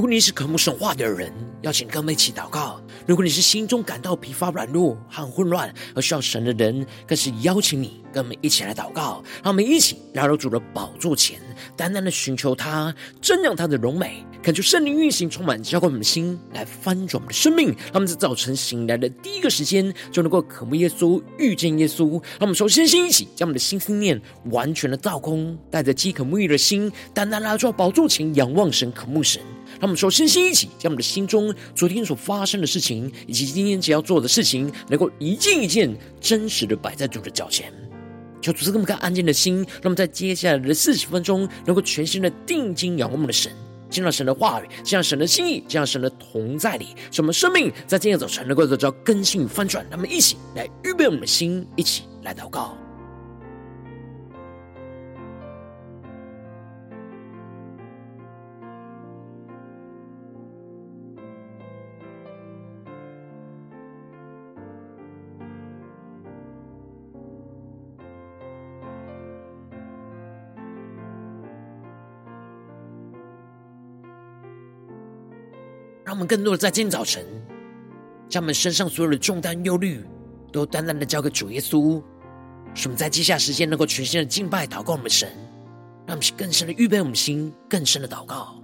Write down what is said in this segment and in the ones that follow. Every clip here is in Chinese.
如果你是渴慕神话的人，邀请跟我们一起祷告；如果你是心中感到疲乏、软弱和混乱而需要神的人，更是邀请你跟我们一起来祷告。让我们一起来到主的宝座前，单单的寻求他，瞻仰他的荣美，恳求圣灵运行，充满浇灌我们的心，来翻转我们的生命。让我们在早晨醒来的第一个时间，就能够渴慕耶稣、遇见耶稣。让我们首先先一起将我们的心思念完全的倒空，带着饥渴沐浴的心，单单来到宝座前，仰望神、渴慕神。让我们说，身心一起，将我们的心中昨天所发生的事情，以及今天只要做的事情，能够一件一件真实的摆在主的脚前。求主赐给我们个安静的心，让我们在接下来的四十分钟，能够全心的定睛仰望我们的神，见到神的话语，见到神的心意，见到神的同在里，使我们生命在今天早晨能够得到更新与翻转。让我们一起来预备我们的心，一起来祷告。让我们更多的在今天早晨，将我们身上所有的重担、忧虑，都单单的交给主耶稣，使我们在接下来时间能够全新的敬拜、祷告我们神，让我们更深的预备我们心，更深的祷告。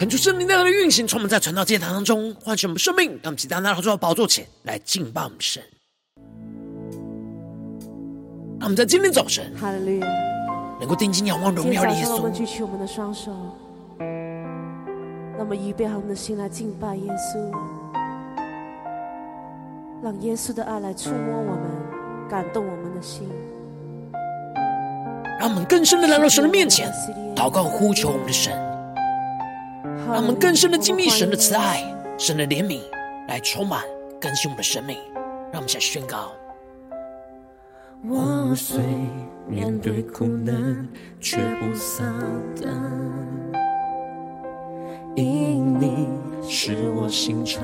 恳求圣灵在他的运行，充满在传道祭坛当中，唤醒我们生命，让我们期待来到宝座前来敬拜我们神。让我们在今天早晨，哈利路亚，能够定睛仰望荣耀的耶稣。我们举起我们的双手，那么预备好我们的心来敬拜耶稣，让耶稣的爱来触摸我们，感动我们的心。让我们更深的来到神的面前，祷告呼求我们的神。让我们更深的经历神的慈爱、神的怜悯，来充满更新我们的生命。让我们先宣告：我虽面对苦难，却不丧胆，因你是我心常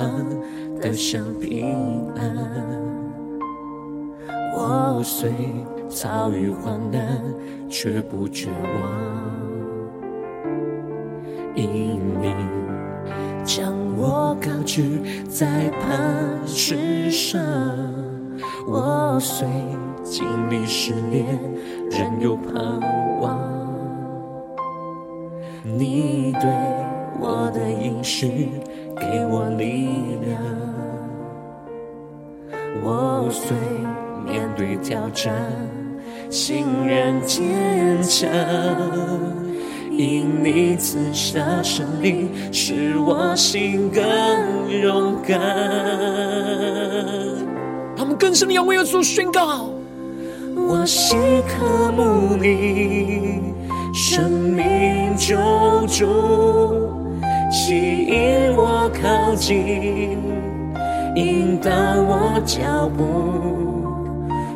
得享平安。我虽遭遇患难，却不绝望。因你将我高举在磐石上，我虽经历试炼，仍有盼望。你对我的应许给我力量，我虽面对挑战，心仍坚强。因你赐下生命，使我心更勇敢。他们更深的仰望耶稣，宣告：我心渴慕你，生命救主，吸引我靠近，引导我脚步，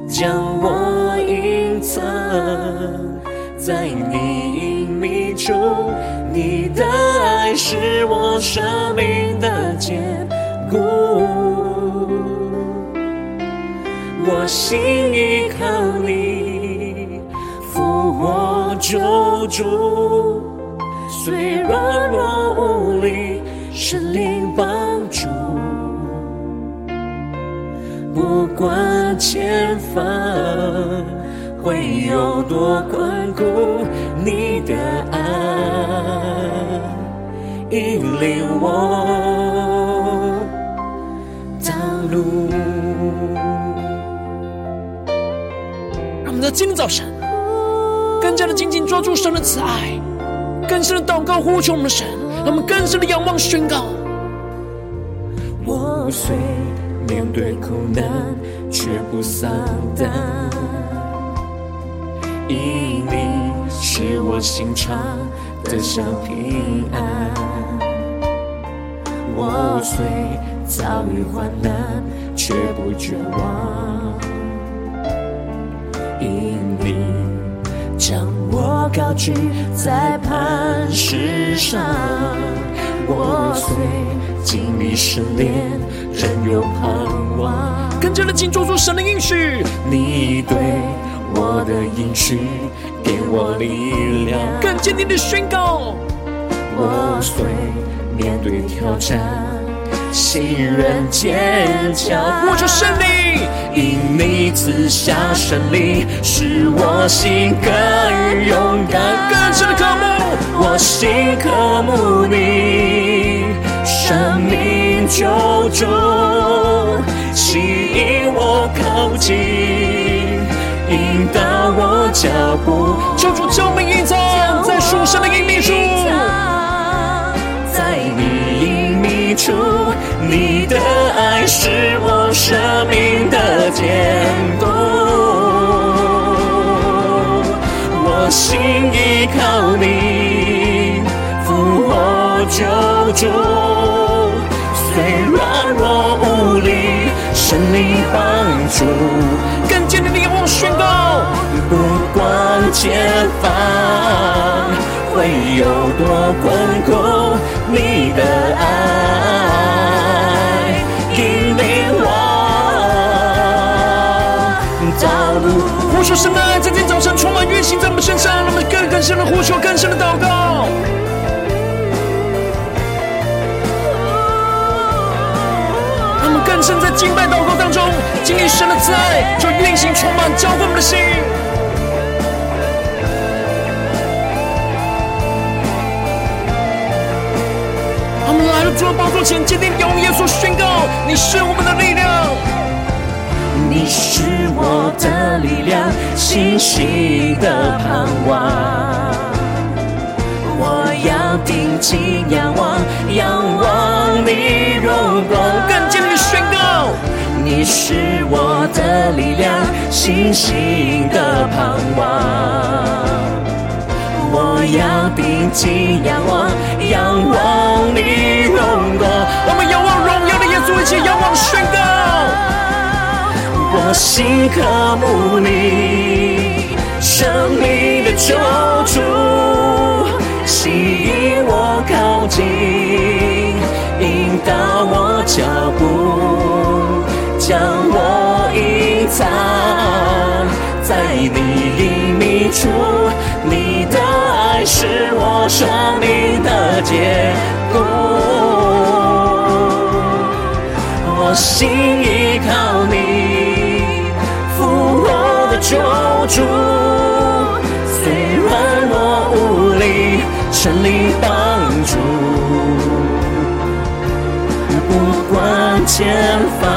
将我隐藏在你。弥主，你的爱是我生命的坚固，我心依靠你，复活救主，虽软弱无力，神灵帮助，不管前方。会有多宽阔，你的爱引领我道路。让我们在今天早晨更加的紧紧抓住神的慈爱，更深的祷告呼求我们的神，让我们更深的仰望宣告。我虽面对苦难，却不丧胆，因你是我心常的小平安。我虽遭遇患难，却不绝望，因你。将我高举在磐石上，我虽经历试炼，仍有盼望。更加的紧抓住神的应许，你对我的应许给我力量，更坚定的宣告。我虽面对挑战。心仍坚强，我就胜利，因你赐下胜利，使我心更勇敢，更深的渴慕，我心渴慕你，生命救主，吸引我靠近，引导我脚步，救主救命隐藏在属神的隐秘处，在你隐秘处。你的爱是我生命的坚固，我心依靠你，复活救主，虽软弱无力，神灵帮助，更坚定的仰望宣告，不管前方会有多困苦，你的爱引领我道路。呼求神的爱，在今天早晨充满运行在我们身上，让我们更更深的呼求，更深的祷告。深在敬拜祷告当中，经历神的慈爱，就运行充满浇灌我们的心。他们来到主的宝座前，坚定仰望耶稣，宣告：你是我们的力量。你是我的力量，信心的盼望。要定睛仰望，仰望你荣光。更坚定宣告，你是我的力量，信心的盼望。我要定睛仰望，仰望你荣光。我们仰望荣耀的耶稣，一起仰望宣告。我心渴慕你，生命的救主，我靠近，引导我脚步，将我隐藏在你隐秘处。你的爱是我生命的坚固，我心依靠你。救主，虽软弱无力，神灵帮助。不管前方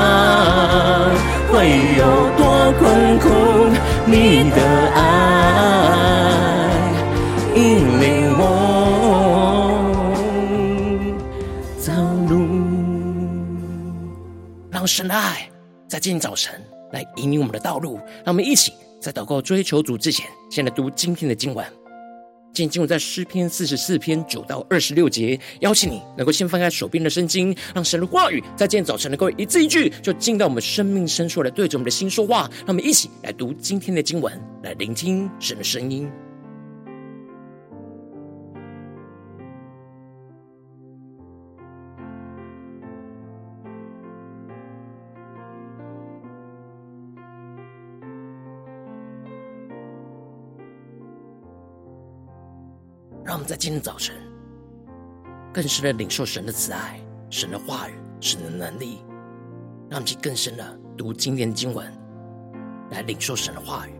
会有多困苦，你的爱引领我走路。让神的爱在今天早晨来引领我们的道路，让我们一起。在祷告追求主之前，先来读今天的经文。今天经文在诗篇四十四篇九到二十六节。邀请你能够先翻开手边的圣经，让神的话语在今天早晨能够一字一句，就进到我们生命深处来，对着我们的心说话。让我们一起来读今天的经文，来聆听神的声音。在今天早晨更深的领受神的慈爱、神的话语、神的能力，让其更深的读今天的经文，来领受神的话语。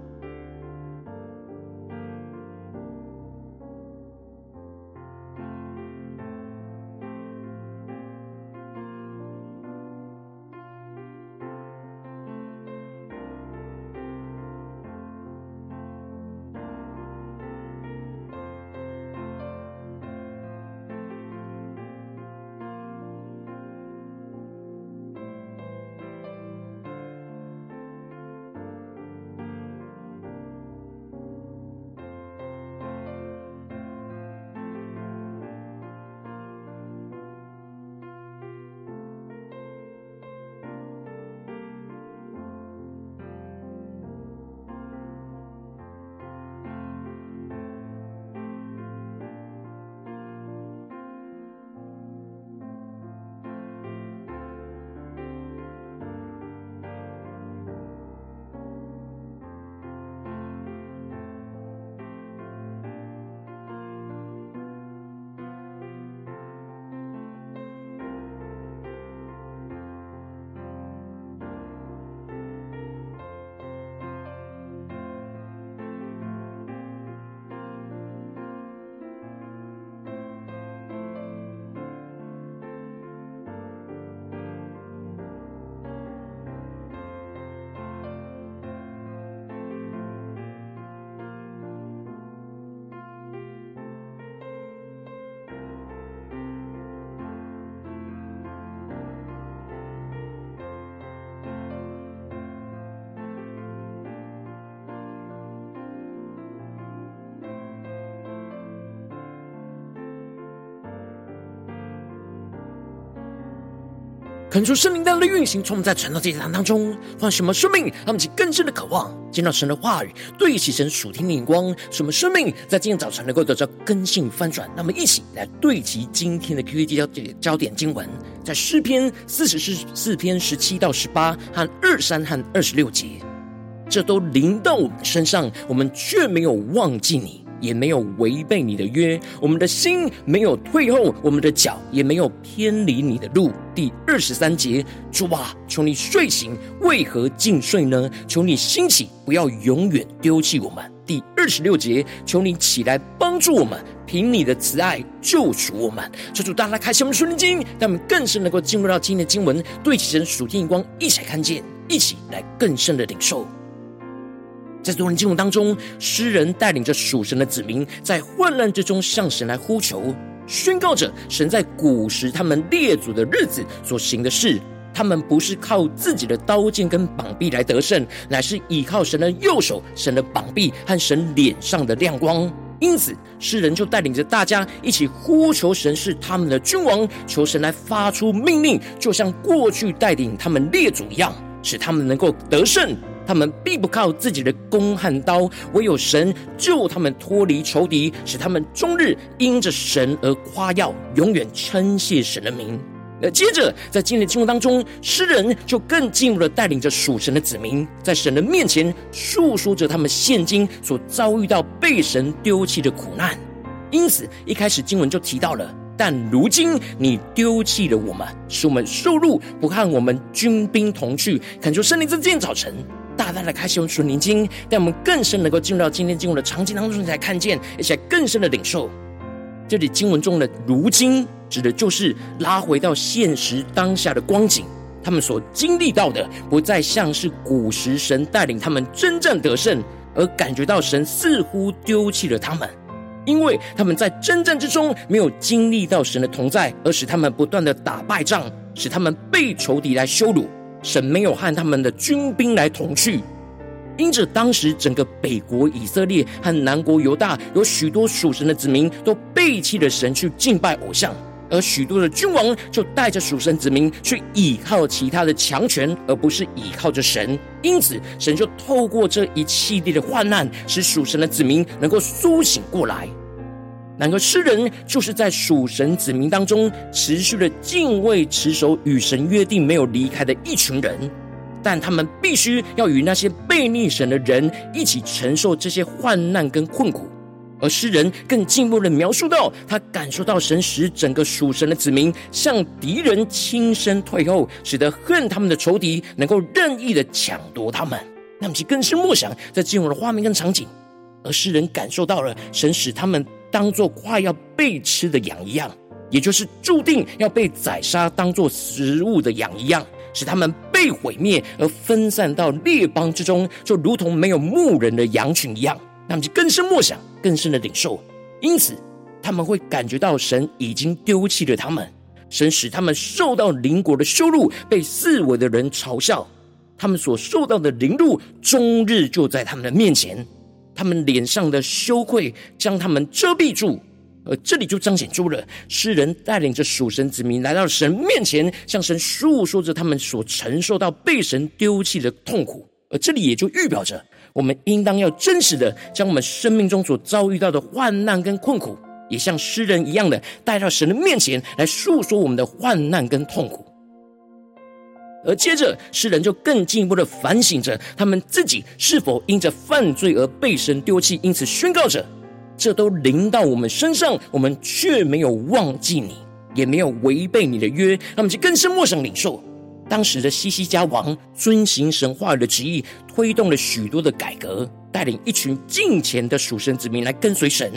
恳求圣灵带来的运行，从我们在传道这一堂当中，换什么生命，让我们起更深的渴望，见到神的话语，对齐神属天的眼光，什么生命在今天早晨能够得到更新翻转。那么一起来对齐今天的 QD 焦点焦点经文，在诗篇四十四篇十七到十八和二三和二十六节，这都临到我们身上，我们却没有忘记你。也没有违背你的约，我们的心没有退后，我们的脚也没有偏离你的路。第二十三节，主啊，求你睡醒，为何尽睡呢？求你兴起，不要永远丢弃我们。第二十六节，求你起来帮助我们，凭你的慈爱救赎我们。求主大大开启我们属灵经，让我们更深能够进入到今天的经文，对齐神属天眼光，一起来看见，一起来更深的领受。在昨天经文当中，诗人带领着属神的子民，在患难之中向神来呼求，宣告着神在古时他们列祖的日子所行的事。他们不是靠自己的刀剑跟膀臂来得胜，乃是依靠神的右手、神的膀臂和神脸上的亮光。因此，诗人就带领着大家一起呼求神是他们的君王，求神来发出命令，就像过去带领他们列祖一样，使他们能够得胜。他们并不靠自己的弓和刀，唯有神救他们脱离仇敌，使他们终日因着神而夸耀，永远称谢神的名。那接着，在今天的经文当中，诗人就更进一步的带领着属神的子民，在神的面前述说着他们现今所遭遇到被神丢弃的苦难。因此，一开始经文就提到了，但如今你丢弃了我们，使我们受辱，不和我们军兵同去。恳求圣灵在今天早晨。大大的开启我们属灵经，让我们更深能够进入到今天经文的场景当中，才看见，而且更深的领受。这里经文中的“如今”指的就是拉回到现实当下的光景，他们所经历到的，不再像是古时神带领他们征战得胜，而感觉到神似乎丢弃了他们，因为他们在征战之中没有经历到神的同在，而使他们不断的打败仗，使他们被仇敌来羞辱。神没有和他们的军兵来同去，因着当时整个北国以色列和南国犹大有许多属神的子民都背弃了神去敬拜偶像，而许多的君王就带着属神子民去倚靠其他的强权，而不是倚靠着神。因此，神就透过这一系列的患难，使属神的子民能够苏醒过来。然而，诗人就是在属神子民当中持续的敬畏、持守与神约定、没有离开的一群人，但他们必须要与那些悖逆神的人一起承受这些患难跟困苦。而诗人更进一步的描述到，他感受到神使整个属神的子民向敌人轻身退后，使得恨他们的仇敌能够任意的抢夺他们。那么，其更深默想在进入的画面跟场景，而诗人感受到了神使他们。当做快要被吃的羊一样，也就是注定要被宰杀当做食物的羊一样，使他们被毁灭而分散到列邦之中，就如同没有牧人的羊群一样。那么就更深默想，更深的领受。因此，他们会感觉到神已经丢弃了他们，神使他们受到邻国的羞辱，被四围的人嘲笑，他们所受到的凌辱，终日就在他们的面前。他们脸上的羞愧将他们遮蔽住，而这里就彰显出了诗人带领着属神子民来到神面前，向神诉说着他们所承受到被神丢弃的痛苦。而这里也就预表着，我们应当要真实的将我们生命中所遭遇到的患难跟困苦，也像诗人一样的带到神的面前来诉说我们的患难跟痛苦。而接着，诗人就更进一步的反省着他们自己是否因着犯罪而被神丢弃，因此宣告着：这都临到我们身上，我们却没有忘记你，也没有违背你的约。那么，就更深默想领受当时的西西家王遵行神话语的旨意，推动了许多的改革，带领一群敬虔的属神子民来跟随神。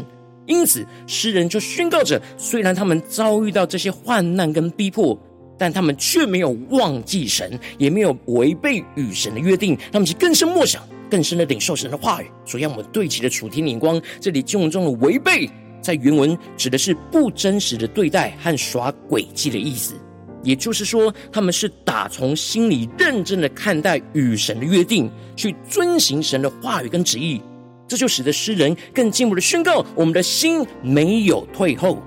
因此，诗人就宣告着：虽然他们遭遇到这些患难跟逼迫。但他们却没有忘记神，也没有违背与神的约定，他们是更深默想、更深的领受神的话语，所以让我们对齐的楚天眼光。这里经文中的违背，在原文指的是不真实的对待和耍诡计的意思，也就是说，他们是打从心里认真的看待与神的约定，去遵行神的话语跟旨意，这就使得诗人更进一步的宣告：我们的心没有退后。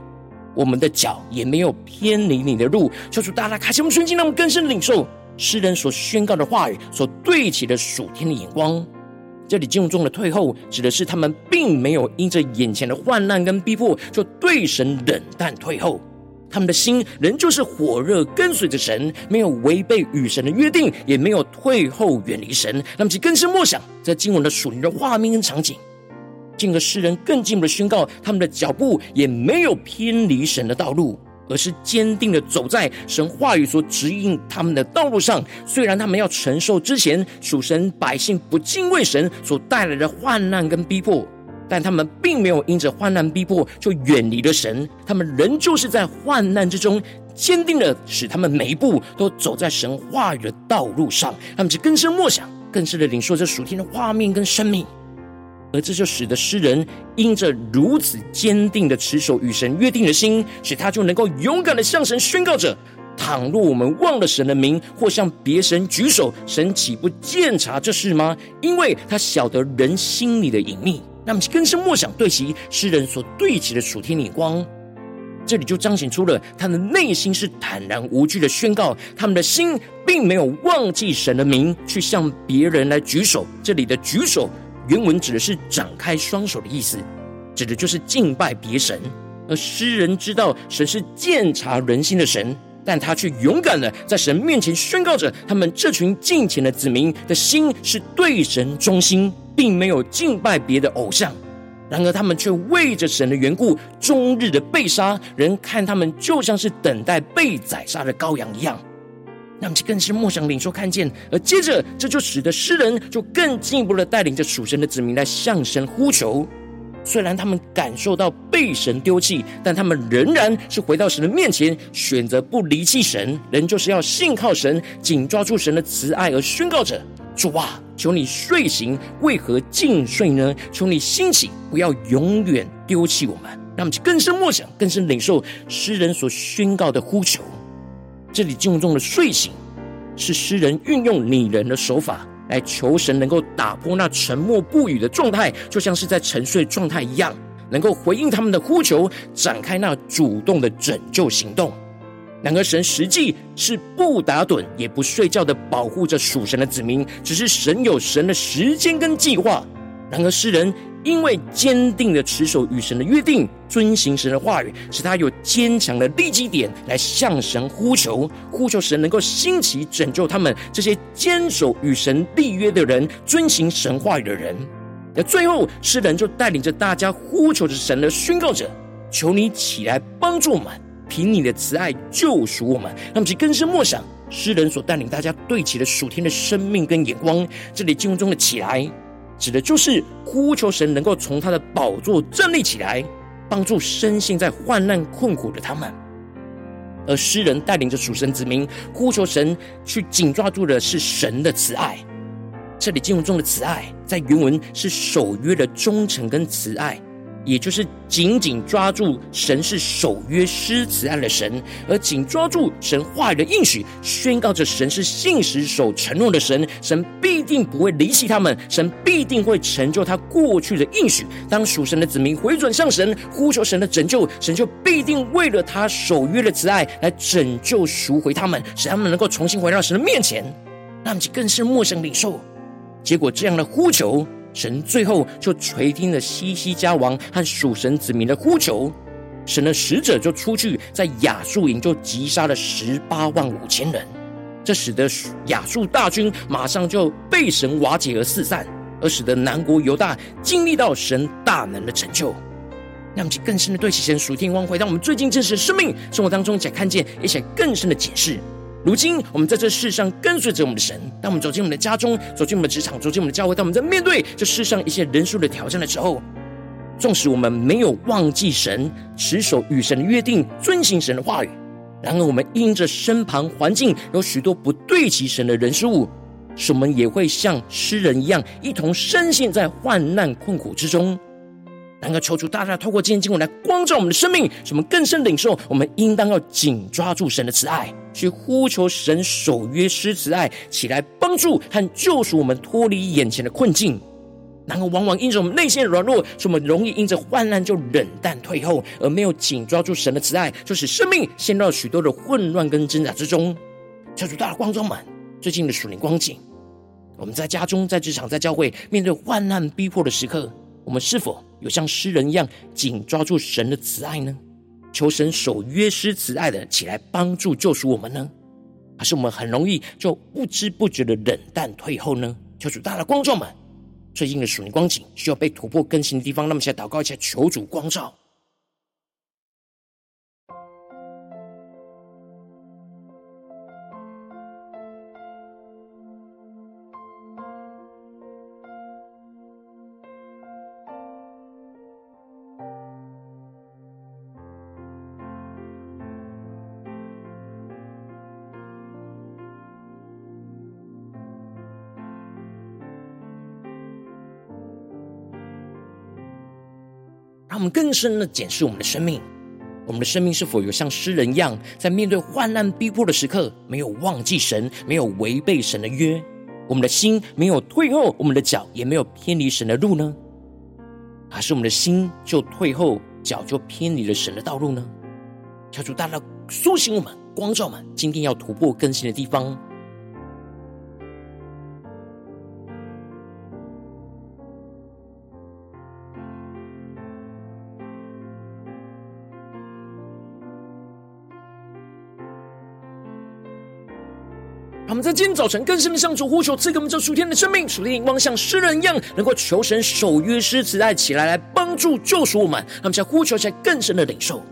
我们的脚也没有偏离你的路。求主大大开启我们的心，让我们更深的领受诗人所宣告的话语，所对齐的属天的眼光。这里经文中的退后，指的是他们并没有因着眼前的患难跟逼迫，就对神冷淡退后。他们的心仍旧是火热跟随着神，没有违背与神的约定，也没有退后远离神。那么，其更深默想在经文的属灵的画面跟场景，进而诗人更进一步的宣告，他们的脚步也没有偏离神的道路。而是坚定的走在神话语所指引他们的道路上。虽然他们要承受之前属神百姓不敬畏神所带来的患难跟逼迫，但他们并没有因着患难逼迫就远离了神。他们仍旧是在患难之中坚定的使他们每一步都走在神话语的道路上。他们是更深默想，更深的领受这属天的画面跟生命。而这就使得诗人因着如此坚定的持守与神约定的心，使他就能够勇敢的向神宣告着：倘若我们忘了神的名，或向别神举手，神岂不鉴察这事吗？因为他晓得人心里的隐秘。那么更深默想对齐诗人所对齐的属天眼光，这里就彰显出了他的内心是坦然无惧的宣告，他们的心并没有忘记神的名，去向别人来举手。这里的举手。原文指的是展开双手的意思，指的就是敬拜别神。而诗人知道神是鉴察人心的神，但他却勇敢的在神面前宣告着，他们这群敬虔的子民的心是对神忠心，并没有敬拜别的偶像。然而他们却为着神的缘故，终日的被杀，人看他们就像是等待被宰杀的羔羊一样。那么，更是默想领受看见，而接着这就使得诗人就更进一步的带领着属神的子民来向神呼求。虽然他们感受到被神丢弃，但他们仍然是回到神的面前，选择不离弃神，仍旧是要信靠神，紧抓住神的慈爱而宣告着：主啊，求你睡醒，为何尽睡呢？求你兴起，不要永远丢弃我们。那么，更深默想，更深领受诗人所宣告的呼求。这里经文中的睡醒，是诗人运用拟人的手法来求神能够打破那沉默不语的状态，就像是在沉睡状态一样，能够回应他们的呼求，展开那主动的拯救行动。然而，神实际是不打盹也不睡觉的保护着属神的子民，只是神有神的时间跟计划。然而，诗人。因为坚定的持守与神的约定，遵行神的话语，使他有坚强的立基点来向神呼求，呼求神能够兴起拯救他们这些坚守与神立约的人，遵行神话语的人。那最后，诗人就带领着大家呼求着神的宣告者：求你起来帮助我们，凭你的慈爱救赎我们。那么，其更深默想，诗人所带领大家对齐的属天的生命跟眼光。这里经文中的起来。指的就是呼求神能够从他的宝座站立起来，帮助深陷在患难困苦的他们。而诗人带领着属神子民呼求神，去紧抓住的是神的慈爱。这里经文中的慈爱，在原文是守约的忠诚跟慈爱。也就是紧紧抓住神是守约施慈爱的神，而紧抓住神话语的应许，宣告着神是信实守承诺的神，神必定不会离弃他们，神必定会成就他过去的应许。当属神的子民回转向神，呼求神的拯救，神就必定为了他守约的慈爱来拯救赎回他们，使他们能够重新回到神的面前，让他们更是陌生领受。结果这样的呼求。神最后就垂听了西西家王和属神子民的呼求，神的使者就出去在亚述营就击杀了十八万五千人，这使得亚述大军马上就被神瓦解而四散，而使得南国犹大经历到神大能的拯救，让我们更深的对齐神属天光辉，让我们最近真实的生命生活当中，才看见，也且更深的解释。如今，我们在这世上跟随着我们的神。当我们走进我们的家中，走进我们的职场，走进我们的教会，当我们在面对这世上一些人数的挑战的时候，纵使我们没有忘记神，持守与神的约定，遵行神的话语，然而我们因着身旁环境有许多不对齐神的人事物，使我们也会像诗人一样，一同深陷在患难困苦之中。然而，求主大大透过今天经文来光照我们的生命，使我们更深领受，我们应当要紧抓住神的慈爱。去呼求神守约施慈爱，起来帮助和救赎我们脱离眼前的困境。然后往往因着我们内心的软弱，使我们容易因着患难就冷淡退后，而没有紧抓住神的慈爱，就使生命陷入了许多的混乱跟挣扎之中。求主大的光中们，最近的属灵光景，我们在家中、在职场、在教会，面对患难逼迫的时刻，我们是否有像诗人一样紧抓住神的慈爱呢？求神守约施慈爱的起来帮助救赎我们呢？还是我们很容易就不知不觉的冷淡退后呢？求主大的光照们。最近的属灵光景需要被突破更新的地方，那么现在祷告一下，求主光照。更深的检视我们的生命，我们的生命是否有像诗人一样，在面对患难逼迫的时刻，没有忘记神，没有违背神的约，我们的心没有退后，我们的脚也没有偏离神的路呢？还是我们的心就退后，脚就偏离了神的道路呢？求主大大苏醒我们，光照我们，今天要突破更新的地方。在今天早晨更深的向主呼求，赐给我们这属天的生命，属灵光像诗人一样，能够求神守约施慈爱起来，来帮助救赎我们。让我们在呼求在更深的领受。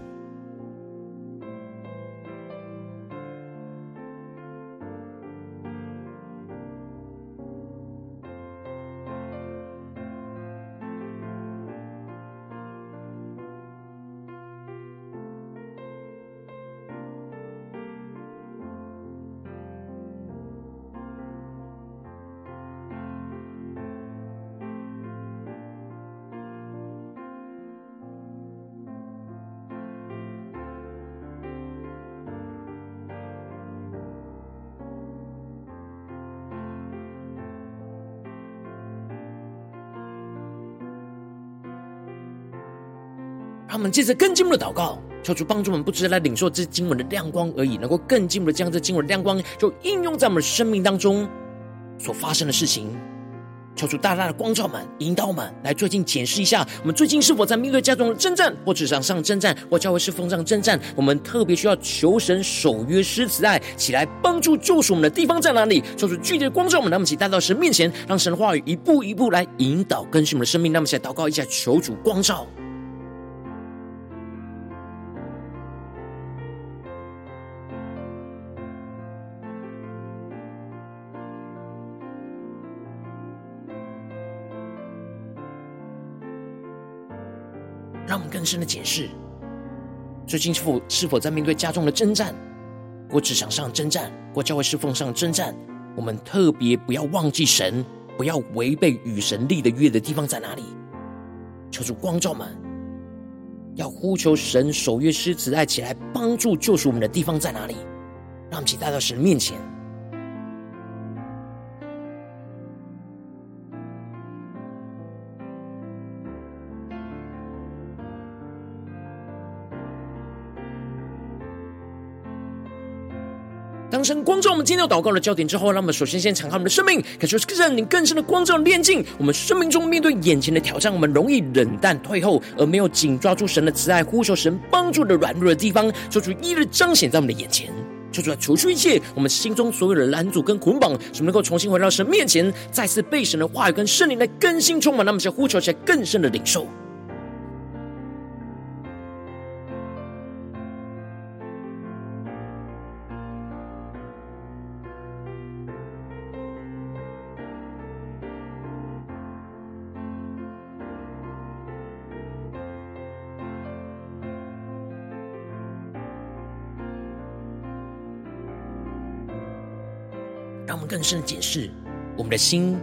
们接着更进一步的祷告，求主帮助我们，不只是来领受这经文的亮光而已，能够更进一步的将这经文的亮光，就应用在我们的生命当中所发生的事情。求主大大的光照们，引导我们来最近检视一下，我们最近是否在面对家中的征战，或职场上征战，或教会侍奉上征战，我们特别需要求神守约施慈爱起来帮助救赎我们的地方在哪里？求主具体的光照我们，让我们一起带到神面前，让神的话语一步一步来引导更新我们的生命。那么，现在祷告一下，求主光照。深的解释，最近是否是否在面对家中的征战，或职场上征战，或教会侍奉上征战，我们特别不要忘记神，不要违背与神立的约的地方在哪里？求主光照们，要呼求神守约施慈爱起来帮助救赎我们的地方在哪里？让我们一起带到神面前。神光照我们今天要祷告的焦点之后，让我们首先先敞开我们的生命，感受圣灵更深的光照炼净我们生命中面对眼前的挑战，我们容易冷淡退后，而没有紧抓住神的慈爱，呼求神帮助的软弱的地方，求主一日彰显在我们的眼前，求主来除去一切我们心中所有的拦阻跟捆绑，使我们能够重新回到神面前，再次被神的话语跟圣灵来更新充满，那么想呼求起来更深的领受。深的检视我们的心，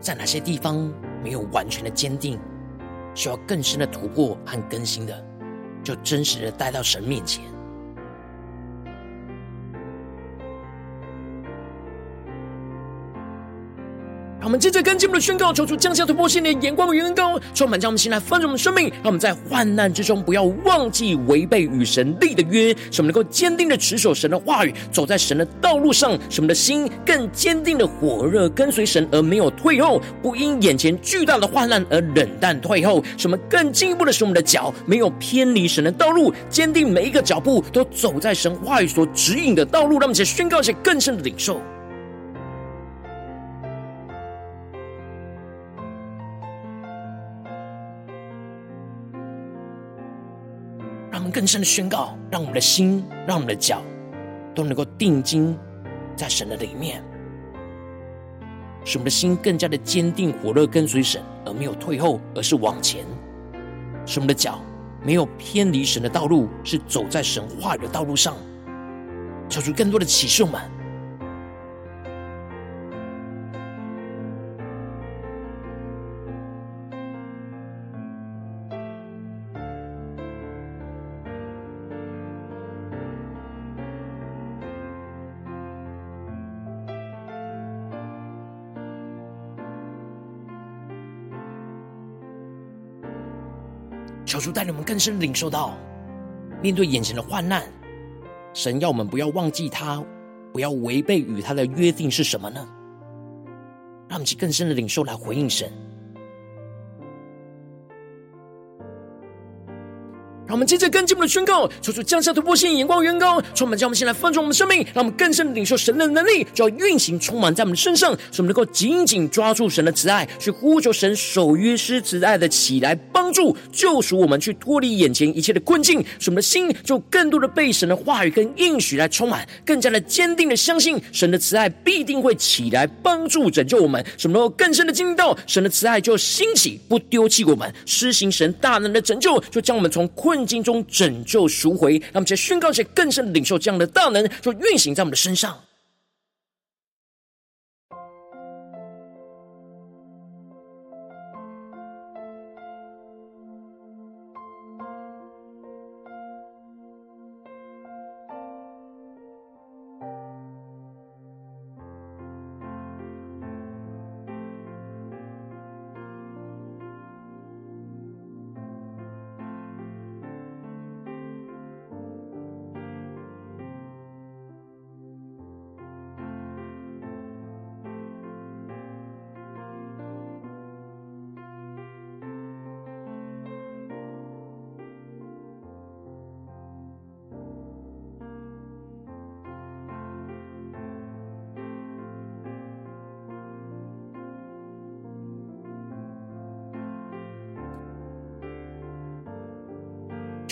在哪些地方没有完全的坚定，需要更深的突破和更新的，就真实的带到神面前。我们接着跟进我们的宣告，求主降下突破性的眼光与恩膏，充满将我们心来翻转我们生命，让我们在患难之中不要忘记违背与神立的约，使我们能够坚定的持守神的话语，走在神的道路上，使我们的心更坚定的火热跟随神，而没有退后，不因眼前巨大的患难而冷淡退后，使我们更进一步的使我们的脚没有偏离神的道路，坚定每一个脚步都走在神话语所指引的道路，让我们去宣告一些更深的领受。更深的宣告，让我们的心，让我们的脚，都能够定睛在神的里面，使我们的心更加的坚定、火热，跟随神，而没有退后，而是往前；使我们的脚没有偏离神的道路，是走在神话语的道路上。求出更多的启示我们。更深领受到，面对眼前的患难，神要我们不要忘记他，不要违背与他的约定是什么呢？让我们去更深的领受来回应神。让我们接着跟进我们的宣告，求主降下突破性眼光，远高，充满将我们先来放纵我们的生命，让我们更深的领受神的能力，就要运行充满在我们身上，使我们能够紧紧抓住神的慈爱，去呼求神守约施慈爱的起来帮助救赎我们，去脱离眼前一切的困境，使我们的心就更多的被神的话语跟应许来充满，更加的坚定的相信神的慈爱必定会起来帮助拯救我们，使我们能够更深的经历到神的慈爱就兴起，不丢弃我们，施行神大能的拯救，就将我们从困。圣经中拯救赎回，让我们在宣告一些更深的领受这样的大能，就运行在我们的身上。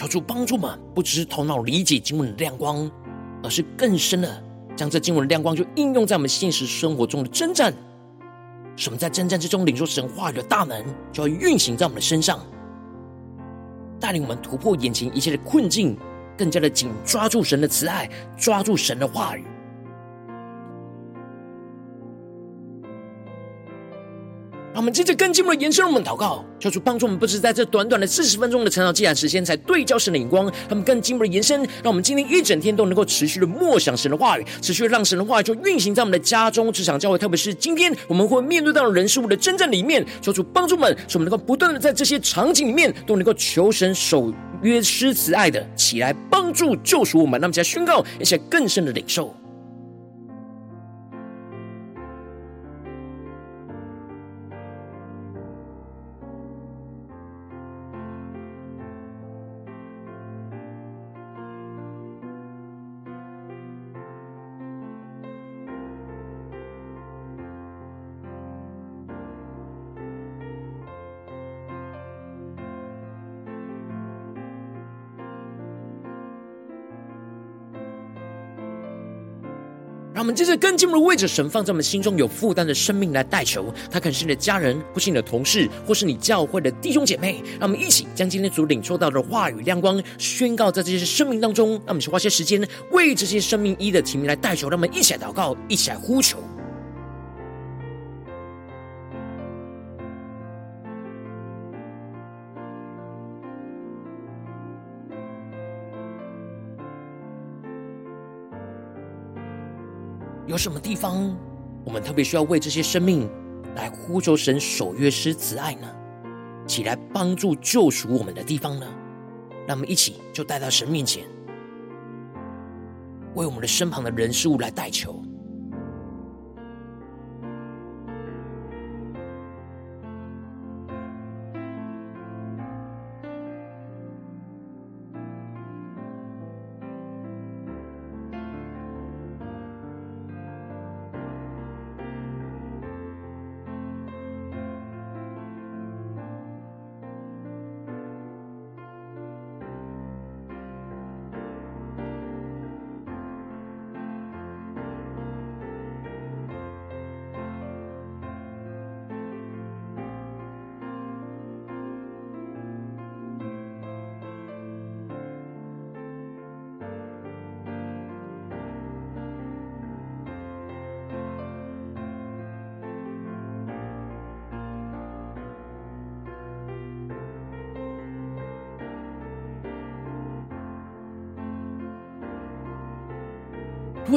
主帮助们，不只是头脑理解经文的亮光，而是更深的将这经文的亮光就应用在我们现实生活中的征战。什么在征战之中领受神话语的大门，就要运行在我们的身上，带领我们突破眼前一切的困境，更加的紧抓住神的慈爱，抓住神的话语。我们接着更进一步的延伸，我们祷告，求主帮助我们，不是在这短短的四十分钟的成长祭坛时间才对焦神的眼光，他们更进一步的延伸，让我们今天一整天都能够持续的默想神的话语，持续让神的话语就运行在我们的家中、职场、教会，特别是今天我们会面对到人事物的真正里面，求主帮助我们，使我们能够不断的在这些场景里面都能够求神守约施慈爱的起来帮助救赎我们，那么在宣告一些更深的领受。我们接着跟进我们的位置，神放在我们心中有负担的生命来代求，他可能是你的家人，或是你的同事，或是你教会的弟兄姐妹。让我们一起将今天所领受到的话语亮光宣告在这些生命当中。让我们去花些时间为这些生命一的提名来代求。让我们一起来祷告，一起来呼求。有什么地方，我们特别需要为这些生命来呼求神守约师慈爱呢？起来帮助救赎我们的地方呢？那么一起就带到神面前，为我们的身旁的人事物来代求。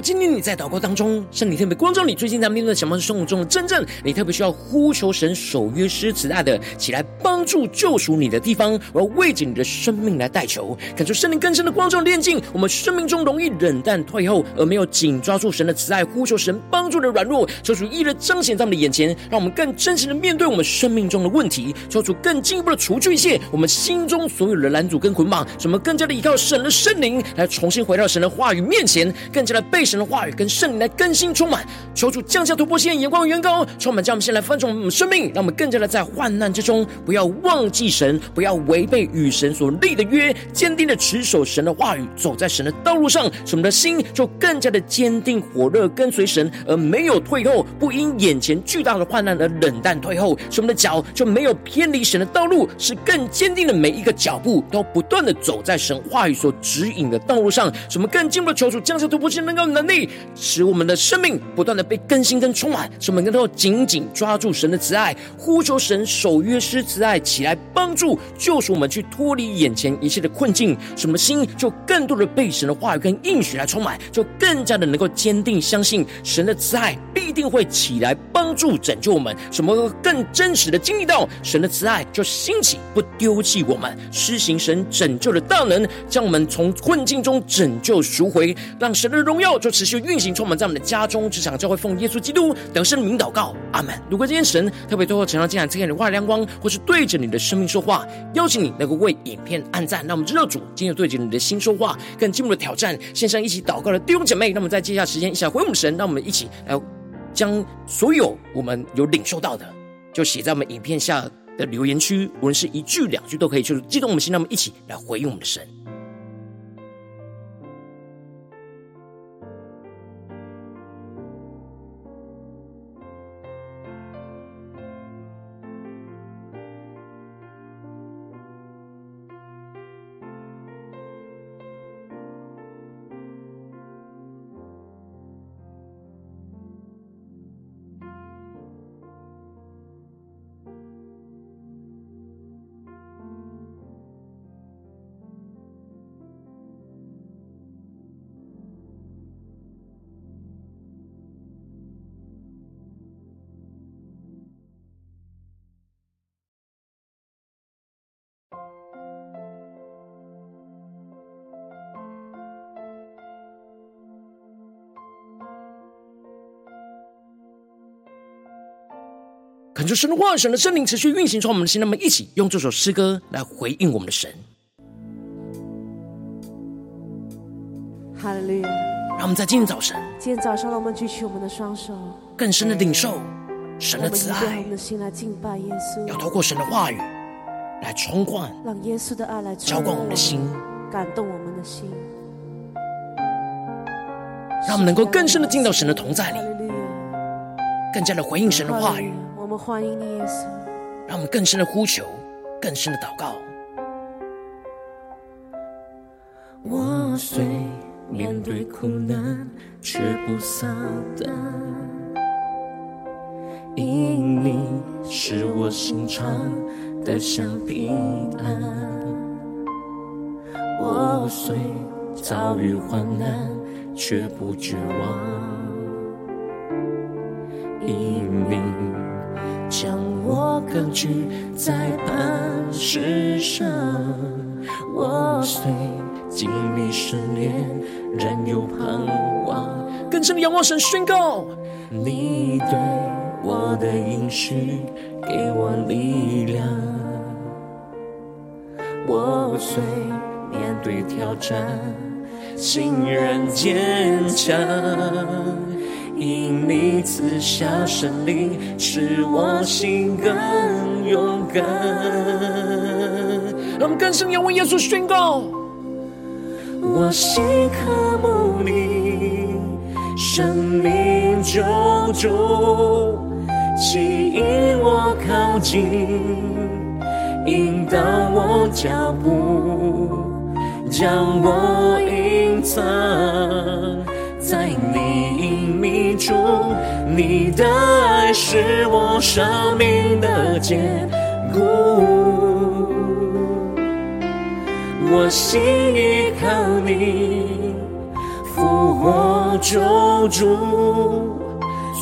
今天你在祷告当中，圣灵特别光照你，最近在面对什么生活中的真正，你特别需要呼求神守约施慈爱的，起来帮助救赎你的地方，我要为着你的生命来代求，感受圣灵更深的光照炼净我们生命中容易冷淡退后，而没有紧抓住神的慈爱，呼求神帮助的软弱，求主一一彰显在我们的眼前，让我们更真实的面对我们生命中的问题，求主更进一步的除去一切我们心中所有的拦阻跟捆绑，使我们更加的依靠神的圣灵来重新回到神的话语面前，更加的被。神的话语跟圣灵来更新充满，求主降下突破线，眼光远高，充满，将我们先来翻转我们生命，让我们更加的在患难之中，不要忘记神，不要违背与神所立的约，坚定的持守神的话语，走在神的道路上，使我们的心就更加的坚定火热，跟随神，而没有退后，不因眼前巨大的患难而冷淡退后，使我们的脚就没有偏离神的道路，是更坚定的每一个脚步都不断的走在神话语所指引的道路上，使我们更进一步的求主降下突破线，能够。能力使我们的生命不断的被更新跟充满，使我们能够紧紧抓住神的慈爱，呼求神守约施慈爱起来帮助救赎我们，去脱离眼前一切的困境。使我们心就更多的被神的话语跟应许来充满，就更加的能够坚定相信神的慈爱必定会起来帮助拯救我们。什么更真实的经历到神的慈爱就兴起，不丢弃我们，施行神拯救的大能，将我们从困境中拯救赎回，让神的荣耀。就持续运行，充满在我们的家中、职场、教会，奉耶稣基督得胜的名祷告，阿门。如果今天神特别透过晨祷祭坛赐给你话语亮光，或是对着你的生命说话，邀请你能够为影片按赞。那我们知道主今天对着你的心说话，更进一步的挑战，线上一起祷告的弟兄姐妹，那么在接下来时间一起来回我们神，让我们一起来将所有我们有领受到的，就写在我们影片下的留言区，无论是一句两句都可以，就是激动我们心，让我们一起来回应我们的神。神的话语，神的圣灵持续运行从我们的心，那么一起用这首诗歌来回应我们的神。哈利路亚！让我们在今天早晨，今天早上，让我们举起我们的双手，更深的领受神的慈爱。我们的心来敬拜耶稣，要透过神的话语来充灌，让耶稣的爱来浇灌我们的心，感动我们的心，让我们能够更深的进到神的同在里，更加的回应神的话语。我们欢迎你，耶稣。让我们更深的呼求，更深的祷告。我虽面对苦难，却不丧胆，因你是我心常得享平安。我虽遭遇患难，却不绝望，因你。我高举在磐石上。我虽经历试炼，仍有盼望。更深的仰望神，宣告你对我的应许，给我力量。我虽面对挑战，心仍坚强，因你赐下神灵，使我心更勇敢。让我们更深仰望耶稣，宣告：我心渴慕你，生命救主，吸引我靠近，引导我脚步。将我隐藏在你隐秘处，你的爱是我生命的坚固。我心依靠你，复活救主，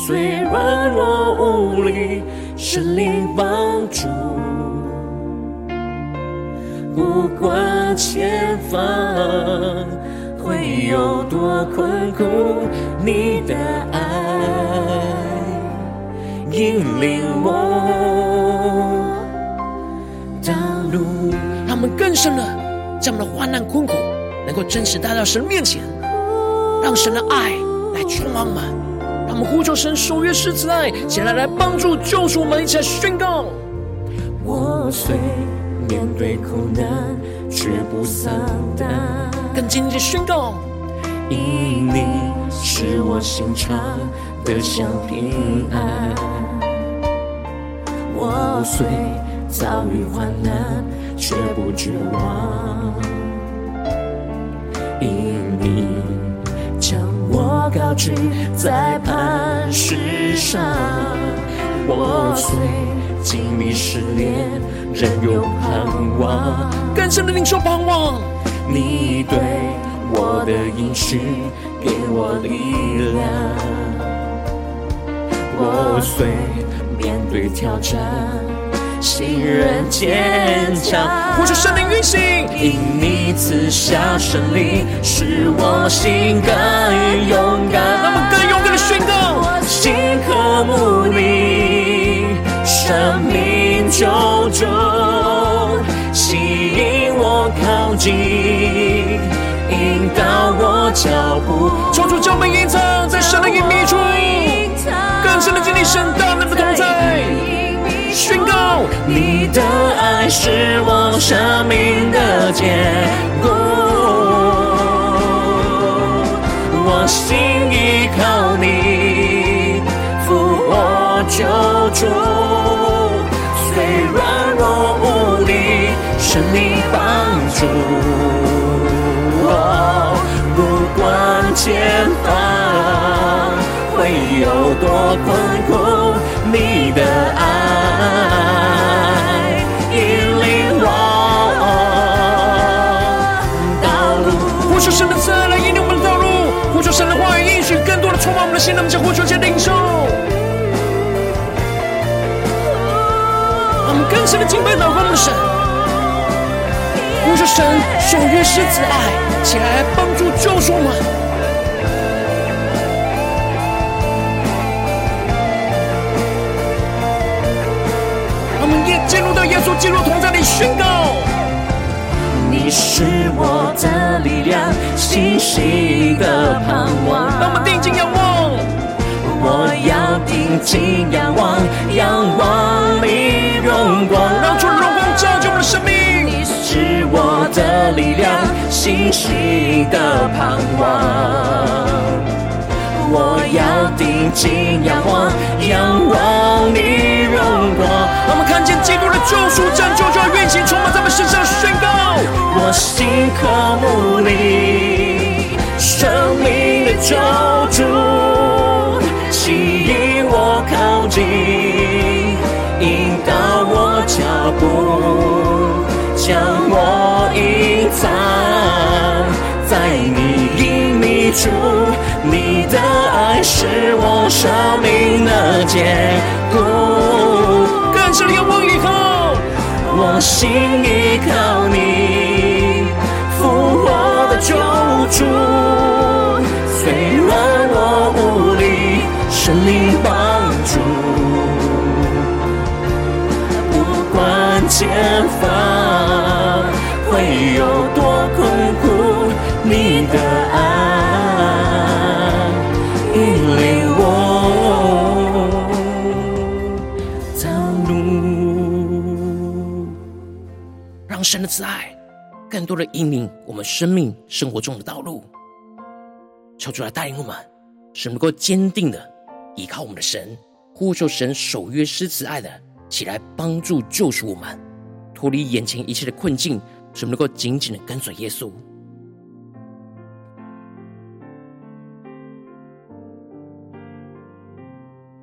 虽软弱无力，神灵帮助。不管前方会有多困苦，你的爱引领我道路。让我们更深的将我们的患难困苦，能够真实带到神面前，让神的爱来充满我们。让我们呼求神守约施慈爱，前来来帮助救赎我们，一起来宣告：我虽面对苦难，绝不丧胆。更紧紧宣告，因你是我心常得享平安。我虽遭遇患难，却不绝望。因你将我高举在磐石上，我虽经历失恋，仍有盼望。更深的领受盼望。你对我的应许，给我力量。我虽面对挑战，心仍坚强。呼求圣灵运行，因你赐下胜利，使我心更勇敢。那么更勇敢的宣告，我心渴慕你，生命救主，吸引我靠近，引导我脚步。求主将我们隐藏在神的隐秘处，更深的经历神大能的同在。宣告，你的爱是我生命的坚固，我心依靠你，复活救主，神你帮助。哦，不管前方会有多困苦，你的爱引领我道路。呼求神的慈爱来引领我们的道路，呼求神的话语应许更多的充满我们的心，让我们将呼求且领受。我们更深的敬拜祷告我们的神，呼求神守约施慈爱，起来帮助救赎我们。进入到耶稣基督同在里宣告，你是我的力量，信心的盼望。让我们定睛仰望，我要定睛仰望，仰望你荣光，让主荣光照进我们的生命。我的力量，信心的盼望。我要定睛仰望，仰望你荣光。我们看见基督的救赎拯救就要运行，充满在我们身上，宣告。我心渴慕你，生命的救主，吸引我靠近，引导我脚步，将我隐藏在你隐秘处。你的爱是我生命的坚固。更圣灵，我以后，我心依靠你，复活的救主。虽然我无力，圣灵多的引领我们生命生活中的道路，求主来带领我们，使能够坚定的依靠我们的神，呼求神守约施慈爱的起来帮助救赎我们，脱离眼前一切的困境，使能够紧紧的跟随耶稣。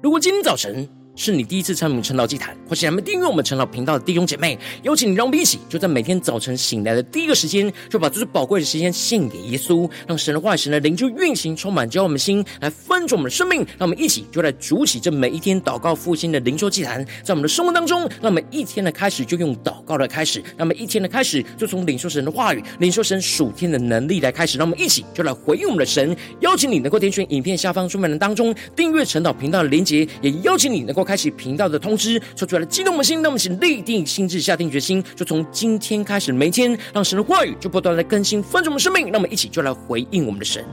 如果今天早晨，是你第一次参与我们晨祷祭坛，或是还没订阅我们晨祷频道的弟兄姐妹，邀请你让我们一起，就在每天早晨醒来的第一个时间，就把最宝贵的时间献给耶稣，让神的话语、神的灵就运行，充满教我们心，来分盛我们的生命。让我们一起就来主起这每一天祷告复兴的灵修祭坛，在我们的生活当中，让我们一天的开始就用祷告的开始，让我们一天的开始就从领受神的话语、领受神属天的能力来开始。让我们一起就来回应我们的神，邀请你能够点选影片下方说明栏当中订阅晨祷频道的连结，也邀请你能够开启频道的。通知说出来的激动的心，那么请立定心智，下定决心，就从今天开始，每天让神的话语就不断的更新丰盛我们生命，那么一起就来回应我们的神。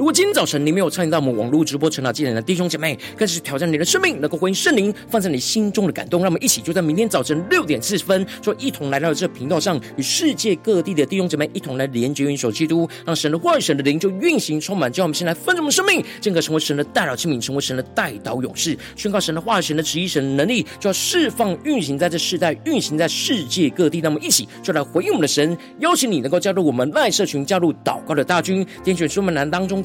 如果今天早晨你没有参与到我们网络直播晨祷祭坛的弟兄姐妹，更是挑战你的生命，能够回应圣灵放在你心中的感动。让我们一起就在明天早晨六点四十分，就一同来到这频道上，与世界各地的弟兄姐妹一同来连接、元首基督，让神的话语、神的灵就运行充满。叫我们先来分盛我们生命，进而成为神的代祷器皿，成为神的代祷勇士，宣告神的话语、神的旨意、神的能力，就要释放、运行在这世代，运行在世界各地。让我们一起就来回应我们的神，邀请你能够加入我们赖社群，加入祷告的大军，点选出门栏当中。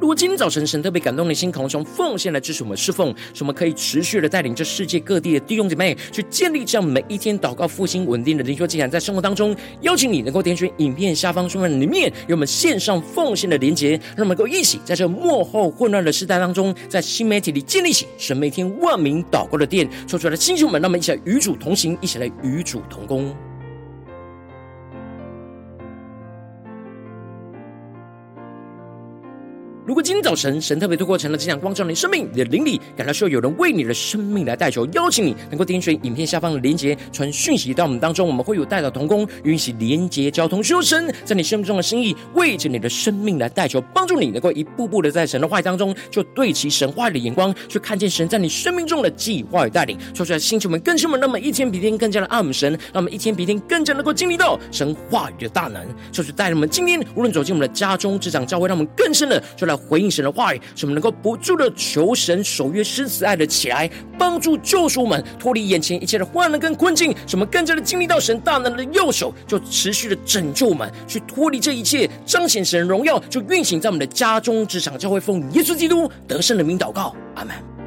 如果今天早晨神特别感动的心，渴望从奉献来支持我们侍奉，使我们可以持续的带领这世界各地的弟兄姐妹去建立这样每一天祷告复兴稳定的灵修祭坛，在生活当中，邀请你能够点选影片下方说明里面有我们线上奉献的连结，让我们能够一起在这幕后混乱的时代当中，在新媒体里建立起神每天万名祷告的殿，说出来的弟兄们，让我们一起来与主同行，一起来与主同工。如果今天早晨神特别透过晨祷这样光照你生命，你的灵里感到需要有人为你的生命来代求，邀请你能够点选影片下方的连结，传讯息到我们当中，我们会有代祷同工，允许连结交通，修神在你生命中的心意，为着你的生命来代求，帮助你能够一步步的在神的话语当中，就对齐神话语的眼光，去看见神在你生命中的计划与带领，说出来星球们更新们，让我们一天比一天更加的爱们神，让我们一天比一天更加能够经历到神话语的大能，就是带领我们今天无论走进我们的家中、职场、教会，让我们更深的就来。回应神的话语，使我们能够不住的求神守约施慈爱的起来，帮助救赎我们脱离眼前一切的患难跟困境，使我们更加的经历到神大能的右手，就持续的拯救我们，去脱离这一切，彰显神荣耀，就运行在我们的家中、职场、教会，奉耶稣基督得胜的名祷告，阿门。